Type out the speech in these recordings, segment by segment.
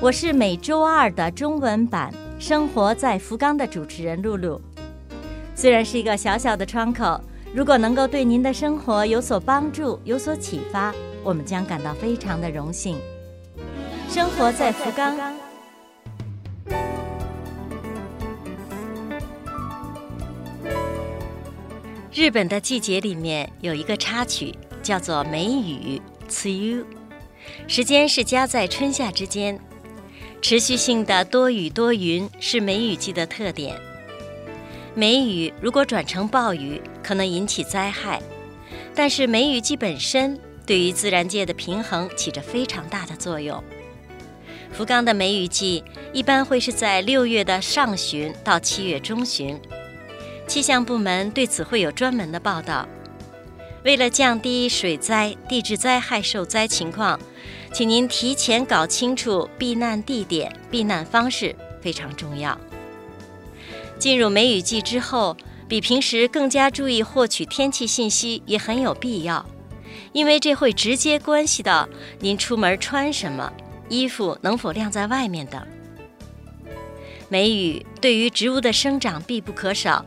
我是每周二的中文版《生活在福冈》的主持人露露。虽然是一个小小的窗口，如果能够对您的生活有所帮助、有所启发，我们将感到非常的荣幸。生活在福冈。日本的季节里面有一个插曲，叫做梅雨 t s u 时间是夹在春夏之间。持续性的多雨多云是梅雨季的特点。梅雨如果转成暴雨，可能引起灾害，但是梅雨季本身对于自然界的平衡起着非常大的作用。福冈的梅雨季一般会是在六月的上旬到七月中旬，气象部门对此会有专门的报道。为了降低水灾、地质灾害受灾情况。请您提前搞清楚避难地点、避难方式非常重要。进入梅雨季之后，比平时更加注意获取天气信息也很有必要，因为这会直接关系到您出门穿什么、衣服能否晾在外面等。梅雨对于植物的生长必不可少，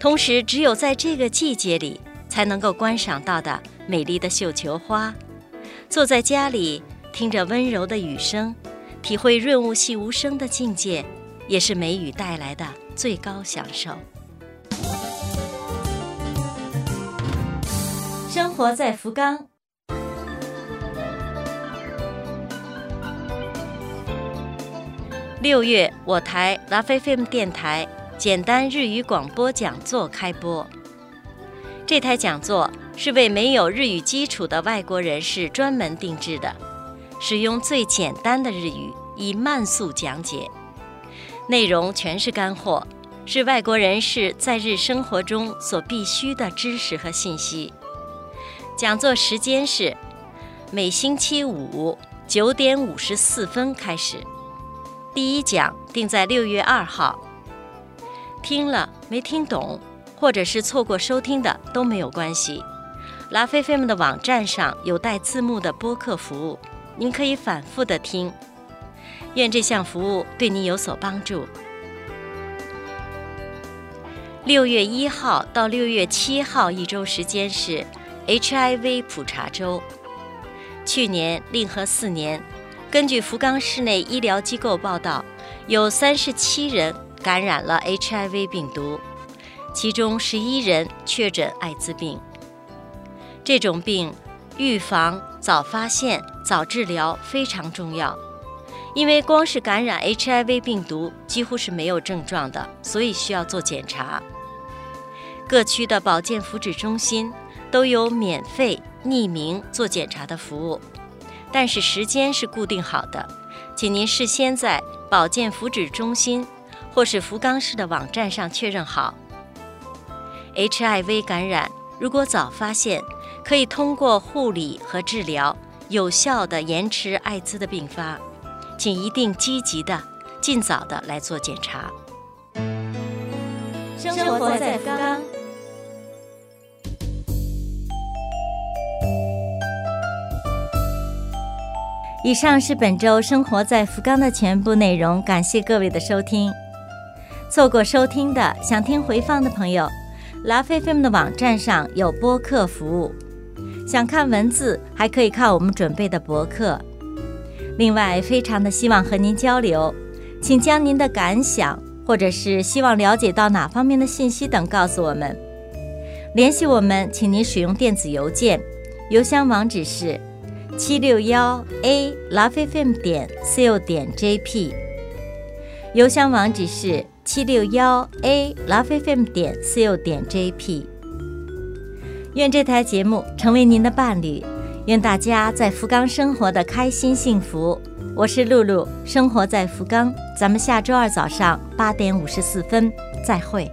同时只有在这个季节里才能够观赏到的美丽的绣球花。坐在家里。听着温柔的雨声，体会润物细无声的境界，也是梅雨带来的最高享受。生活在福冈。六月，我台拉菲菲姆电台简单日语广播讲座开播。这台讲座是为没有日语基础的外国人士专门定制的。使用最简单的日语，以慢速讲解，内容全是干货，是外国人士在日生活中所必须的知识和信息。讲座时间是每星期五九点五十四分开始，第一讲定在六月二号。听了没听懂，或者是错过收听的都没有关系，拉菲菲们的网站上有带字幕的播客服务。您可以反复的听，愿这项服务对您有所帮助。六月一号到六月七号一周时间是 HIV 普查周。去年令和四年，根据福冈市内医疗机构报道，有三十七人感染了 HIV 病毒，其中十一人确诊艾滋病。这种病。预防、早发现、早治疗非常重要，因为光是感染 HIV 病毒几乎是没有症状的，所以需要做检查。各区的保健福祉中心都有免费匿名做检查的服务，但是时间是固定好的，请您事先在保健福祉中心或是福冈市的网站上确认好。HIV 感染如果早发现，可以通过护理和治疗，有效的延迟艾滋的并发，请一定积极的、尽早的来做检查。生活在福冈。以上是本周生活在福冈的全部内容，感谢各位的收听。错过收听的，想听回放的朋友，拉菲菲们的网站上有播客服务。想看文字，还可以看我们准备的博客。另外，非常的希望和您交流，请将您的感想，或者是希望了解到哪方面的信息等告诉我们。联系我们，请您使用电子邮件，邮箱网址是七六幺 a lovefm 点 co 点 jp。邮箱网址是七六幺 a lovefm 点 co 点 jp。愿这台节目成为您的伴侣，愿大家在福冈生活的开心幸福。我是露露，生活在福冈。咱们下周二早上八点五十四分再会。